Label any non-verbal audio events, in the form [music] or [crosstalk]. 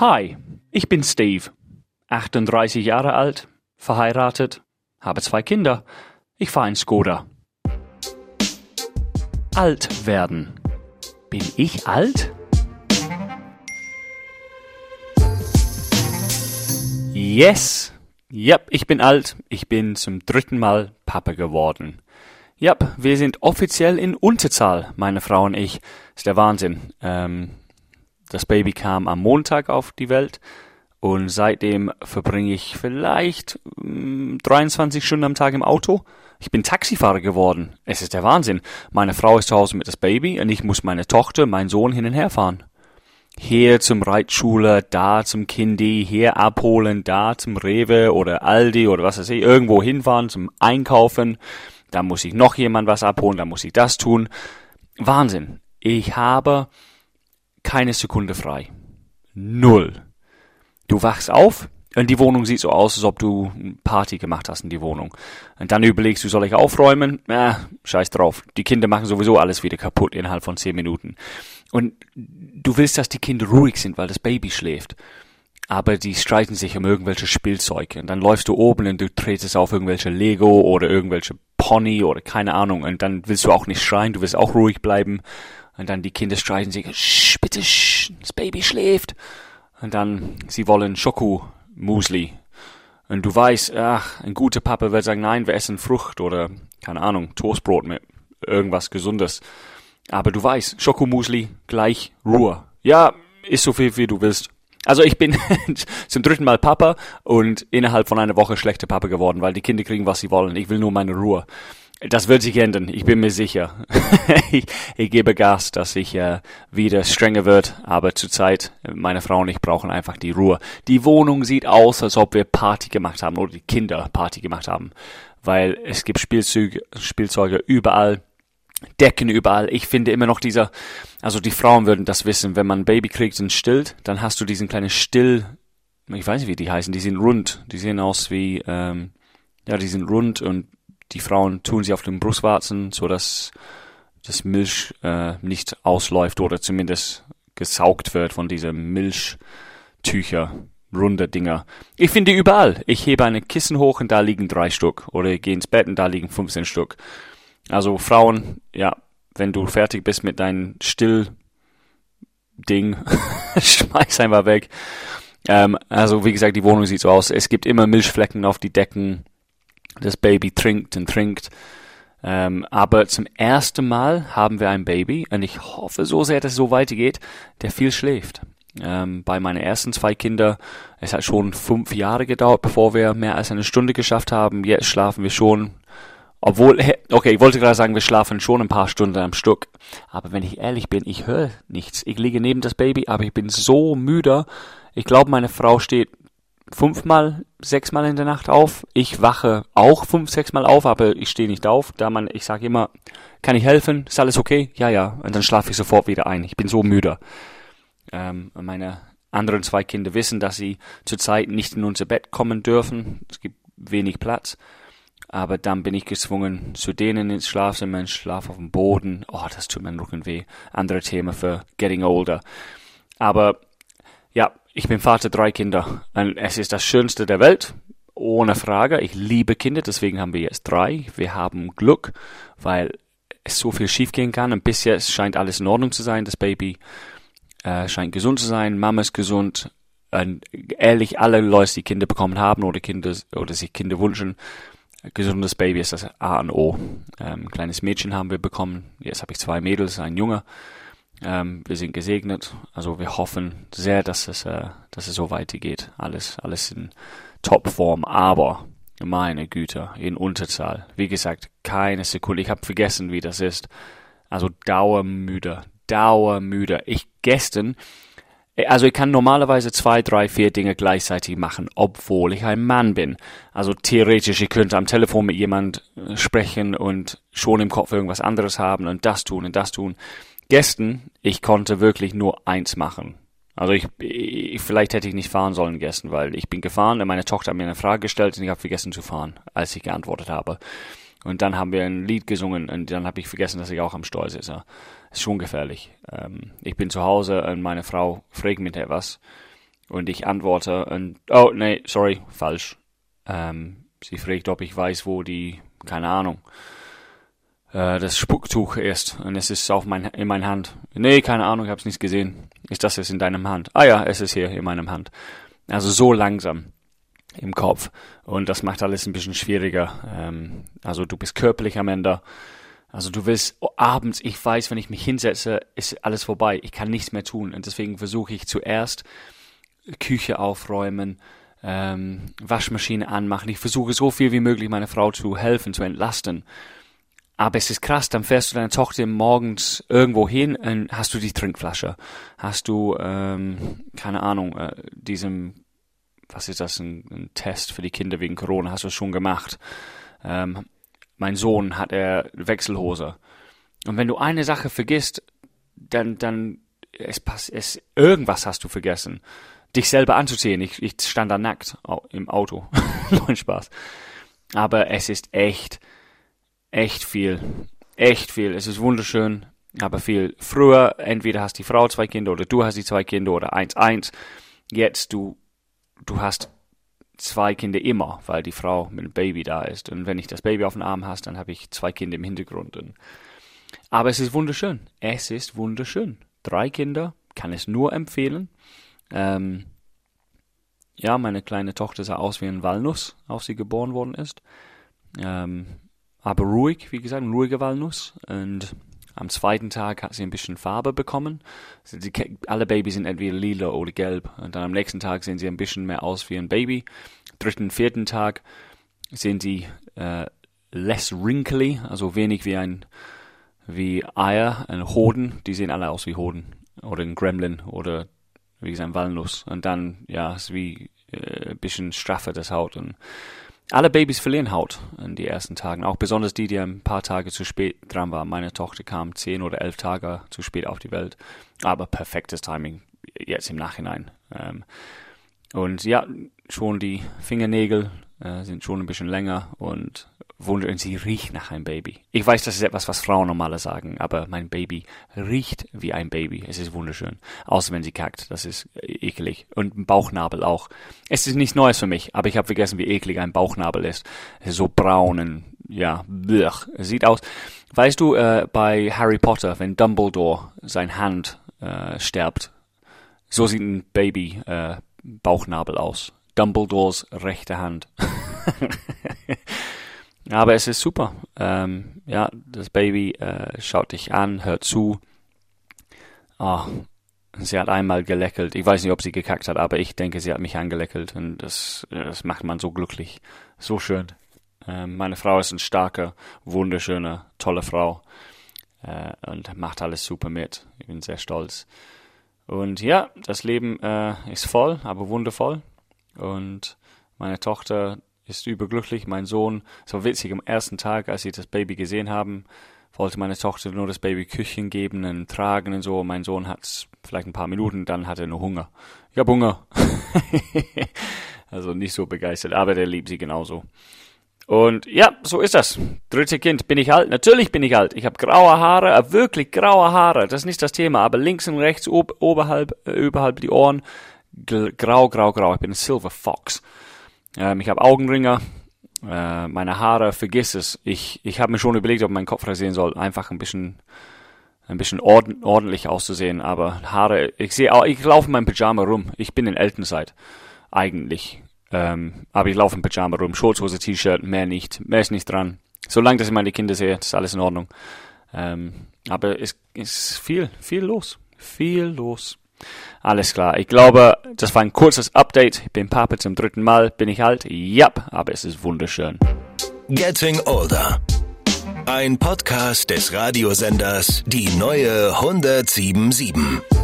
Hi, ich bin Steve, 38 Jahre alt, verheiratet, habe zwei Kinder. Ich fahre in Skoda. Alt werden. Bin ich alt? Yes! Yep, ich bin alt. Ich bin zum dritten Mal Papa geworden. Yep, wir sind offiziell in Unterzahl, meine Frau und ich. Ist der Wahnsinn. Ähm, das Baby kam am Montag auf die Welt und seitdem verbringe ich vielleicht mh, mm, 23 Stunden am Tag im Auto. Ich bin Taxifahrer geworden. Es ist der Wahnsinn. Meine Frau ist zu Hause mit das Baby und ich muss meine Tochter, meinen Sohn hin und her fahren. Hier zum Reitschule, da zum Kindi, hier abholen, da zum Rewe oder Aldi oder was weiß ich, irgendwo hinfahren zum Einkaufen. Da muss ich noch jemand was abholen, da muss ich das tun. Wahnsinn. Ich habe keine Sekunde frei. Null. Du wachst auf und die Wohnung sieht so aus, als ob du Party gemacht hast in die Wohnung. Und dann überlegst du, soll ich aufräumen? Äh, scheiß drauf. Die Kinder machen sowieso alles wieder kaputt innerhalb von zehn Minuten. Und du willst, dass die Kinder ruhig sind, weil das Baby schläft. Aber die streiten sich um irgendwelche Spielzeuge. Und dann läufst du oben und du tretest auf irgendwelche Lego oder irgendwelche Pony oder keine Ahnung. Und dann willst du auch nicht schreien, du willst auch ruhig bleiben. Und dann die Kinder streiten sich, Sch, bitte, sch, das Baby schläft. Und dann, sie wollen Schokomusli. Und du weißt, ach, ein guter Papa wird sagen, nein, wir essen Frucht oder, keine Ahnung, Toastbrot mit irgendwas Gesundes. Aber du weißt, Schokomusli gleich Ruhe. Ja, ist so viel, wie du willst. Also ich bin [laughs] zum dritten Mal Papa und innerhalb von einer Woche schlechter Papa geworden, weil die Kinder kriegen, was sie wollen. Ich will nur meine Ruhe. Das wird sich ändern, ich bin mir sicher. [laughs] ich, ich, gebe Gas, dass ich äh, wieder strenger wird, aber zurzeit, meine Frau und ich brauchen einfach die Ruhe. Die Wohnung sieht aus, als ob wir Party gemacht haben oder die Kinder Party gemacht haben, weil es gibt Spielzeuge, Spielzeuge überall, Decken überall. Ich finde immer noch dieser, also die Frauen würden das wissen, wenn man ein Baby kriegt und stillt, dann hast du diesen kleinen Still, ich weiß nicht, wie die heißen, die sind rund, die sehen aus wie, ähm, ja, die sind rund und die Frauen tun sie auf den Brustwarzen, so dass das Milch äh, nicht ausläuft oder zumindest gesaugt wird von diesen Milchtücher, runde Dinger. Ich finde überall. Ich hebe eine Kissen hoch und da liegen drei Stück. Oder ich gehe ins Bett und da liegen 15 Stück. Also Frauen, ja, wenn du fertig bist mit deinem Stillding, [laughs] schmeiß einfach weg. Ähm, also wie gesagt, die Wohnung sieht so aus. Es gibt immer Milchflecken auf die Decken. Das Baby trinkt und trinkt. Ähm, aber zum ersten Mal haben wir ein Baby und ich hoffe so sehr, dass es so weitergeht, der viel schläft. Ähm, bei meinen ersten zwei Kindern, es hat schon fünf Jahre gedauert, bevor wir mehr als eine Stunde geschafft haben. Jetzt schlafen wir schon, obwohl, [laughs] okay, ich wollte gerade sagen, wir schlafen schon ein paar Stunden am Stück. Aber wenn ich ehrlich bin, ich höre nichts. Ich liege neben das Baby, aber ich bin so müde. Ich glaube, meine Frau steht fünfmal, sechsmal in der Nacht auf. Ich wache auch fünf, sechsmal auf, aber ich stehe nicht auf. Da man, ich sage immer, kann ich helfen? Ist alles okay? Ja, ja. Und dann schlafe ich sofort wieder ein. Ich bin so müde. Ähm, meine anderen zwei Kinder wissen, dass sie zurzeit nicht in unser Bett kommen dürfen. Es gibt wenig Platz. Aber dann bin ich gezwungen, zu denen ins Schlafzimmer, ich schlafe auf dem Boden. Oh, das tut meinen Rücken weh. Andere Thema für getting older. Aber ich bin Vater drei Kinder. Und es ist das Schönste der Welt. Ohne Frage. Ich liebe Kinder, deswegen haben wir jetzt drei. Wir haben Glück, weil es so viel schiefgehen kann. Und bisher scheint alles in Ordnung zu sein. Das Baby äh, scheint gesund zu sein. Mama ist gesund. Und ehrlich, alle Leute, die Kinder bekommen haben oder Kinder oder sich Kinder wünschen, gesundes Baby ist das A und O. Ähm, ein kleines Mädchen haben wir bekommen. Jetzt habe ich zwei Mädels, ein Junge. Ähm, wir sind gesegnet, also wir hoffen sehr, dass es, äh, dass es so weitergeht. Alles, alles in Topform, aber meine Güte, in Unterzahl. Wie gesagt, keine Sekunde. Ich habe vergessen, wie das ist. Also dauermüde, dauermüde. Ich gestern, also ich kann normalerweise zwei, drei, vier Dinge gleichzeitig machen, obwohl ich ein Mann bin. Also theoretisch, ich könnte am Telefon mit jemand äh, sprechen und schon im Kopf irgendwas anderes haben und das tun und das tun. Gestern, ich konnte wirklich nur eins machen. Also ich, ich, vielleicht hätte ich nicht fahren sollen gestern, weil ich bin gefahren und meine Tochter hat mir eine Frage gestellt und ich habe vergessen zu fahren, als ich geantwortet habe. Und dann haben wir ein Lied gesungen und dann habe ich vergessen, dass ich auch am Steuer sitze. Ist schon gefährlich. Ähm, ich bin zu Hause und meine Frau fragt mich etwas Und ich antworte und, oh, nee, sorry, falsch. Ähm, sie fragt, ob ich weiß, wo die, keine Ahnung, äh, das Spucktuch ist. Und es ist auf mein, in meiner Hand. Nee, keine Ahnung, ich hab's nicht gesehen. Ist das jetzt in deinem Hand? Ah ja, es ist hier in meinem Hand. Also so langsam im Kopf. Und das macht alles ein bisschen schwieriger. Ähm, also du bist körperlich am Ende. Also du willst oh, abends, ich weiß, wenn ich mich hinsetze, ist alles vorbei. Ich kann nichts mehr tun. Und deswegen versuche ich zuerst Küche aufräumen, ähm, Waschmaschine anmachen. Ich versuche so viel wie möglich meiner Frau zu helfen, zu entlasten. Aber es ist krass, dann fährst du deine Tochter morgens irgendwo hin und hast du die Trinkflasche. Hast du, ähm, keine Ahnung, äh, diesem, was ist das, ein, ein, Test für die Kinder wegen Corona, hast du schon gemacht. Ähm, mein Sohn hat er Wechselhose. Und wenn du eine Sache vergisst, dann, dann, es passt, es, irgendwas hast du vergessen dich selber anzuziehen. Ich, ich stand da nackt im Auto. [laughs] Nein, Spaß. Aber es ist echt, echt viel. Echt viel. Es ist wunderschön, aber viel. Früher, entweder hast die Frau zwei Kinder oder du hast die zwei Kinder oder eins, eins. Jetzt, du, du hast zwei Kinder immer, weil die Frau mit dem Baby da ist. Und wenn ich das Baby auf dem Arm hast, dann habe ich zwei Kinder im Hintergrund. Und, aber es ist wunderschön. Es ist wunderschön. Drei Kinder, kann es nur empfehlen. Ähm, ja, meine kleine Tochter sah aus wie ein Walnuss, als sie geboren worden ist. Ähm, aber ruhig, wie gesagt, ein ruhiger Walnuss. Und am zweiten Tag hat sie ein bisschen Farbe bekommen. Die, alle Babys sind entweder lila oder gelb. Und dann am nächsten Tag sehen sie ein bisschen mehr aus wie ein Baby. Dritten, vierten Tag sind sie äh, less wrinkly, also wenig wie ein wie Eier, ein Hoden. Die sehen alle aus wie Hoden oder ein Gremlin oder wie gesagt, Walnuss. Und dann, ja, ist wie äh, ein bisschen straffer das Haut. Und alle Babys verlieren Haut in die ersten Tagen, auch besonders die, die ein paar Tage zu spät dran waren. Meine Tochter kam zehn oder elf Tage zu spät auf die Welt, aber perfektes Timing jetzt im Nachhinein. Ähm, und ja, schon die Fingernägel äh, sind schon ein bisschen länger und wundern, sie riecht nach einem Baby. Ich weiß, das ist etwas, was Frauen normaler sagen, aber mein Baby riecht wie ein Baby. Es ist wunderschön. Außer wenn sie kackt, das ist eklig. Und ein Bauchnabel auch. Es ist nichts Neues für mich, aber ich habe vergessen, wie eklig ein Bauchnabel ist. ist so braun und ja, blech. Sieht aus. Weißt du, äh, bei Harry Potter, wenn Dumbledore sein Hand äh, sterbt, so sieht ein Baby äh, Bauchnabel aus. Dumbledores rechte Hand. [laughs] [laughs] Aber es ist super. Ähm, ja, das Baby äh, schaut dich an, hört zu. Oh, sie hat einmal gelächelt. Ich weiß nicht, ob sie gekackt hat, aber ich denke, sie hat mich angelächelt und das, das macht man so glücklich. So schön. Ähm, meine Frau ist eine starke, wunderschöne, tolle Frau äh, und macht alles super mit. Ich bin sehr stolz. Und ja, das Leben äh, ist voll, aber wundervoll. Und meine Tochter ist überglücklich. Mein Sohn, so witzig, am ersten Tag, als sie das Baby gesehen haben, wollte meine Tochter nur das Baby Küchen geben und tragen und so. Mein Sohn hat vielleicht ein paar Minuten, dann hat er nur Hunger. Ich habe Hunger. [laughs] also nicht so begeistert, aber der liebt sie genauso. Und ja, so ist das. Dritte Kind. Bin ich alt? Natürlich bin ich alt. Ich habe graue Haare, äh, wirklich graue Haare. Das ist nicht das Thema. Aber links und rechts, ob, oberhalb, äh, überhalb die Ohren, grau, grau, grau. Ich bin ein Silver Fox. Ähm, ich habe Augenringe, äh, meine Haare, vergiss es. Ich, ich habe mir schon überlegt, ob mein Kopf rasieren soll. Einfach ein bisschen, ein bisschen ord ordentlich auszusehen. Aber Haare, ich sehe, ich laufe in meinem Pyjama rum. Ich bin in Elternzeit. Eigentlich. Ähm, aber ich laufe in Pyjama rum. Shortshose, T-Shirt, mehr nicht. Mehr ist nicht dran. Solange, dass ich meine Kinder sehe, ist alles in Ordnung. Ähm, aber es ist viel, viel los. Viel los. Alles klar. Ich glaube, das war ein kurzes Update. Ich bin Papa zum dritten Mal. Bin ich alt? Ja, aber es ist wunderschön. Getting Older. Ein Podcast des Radiosenders Die neue 1077.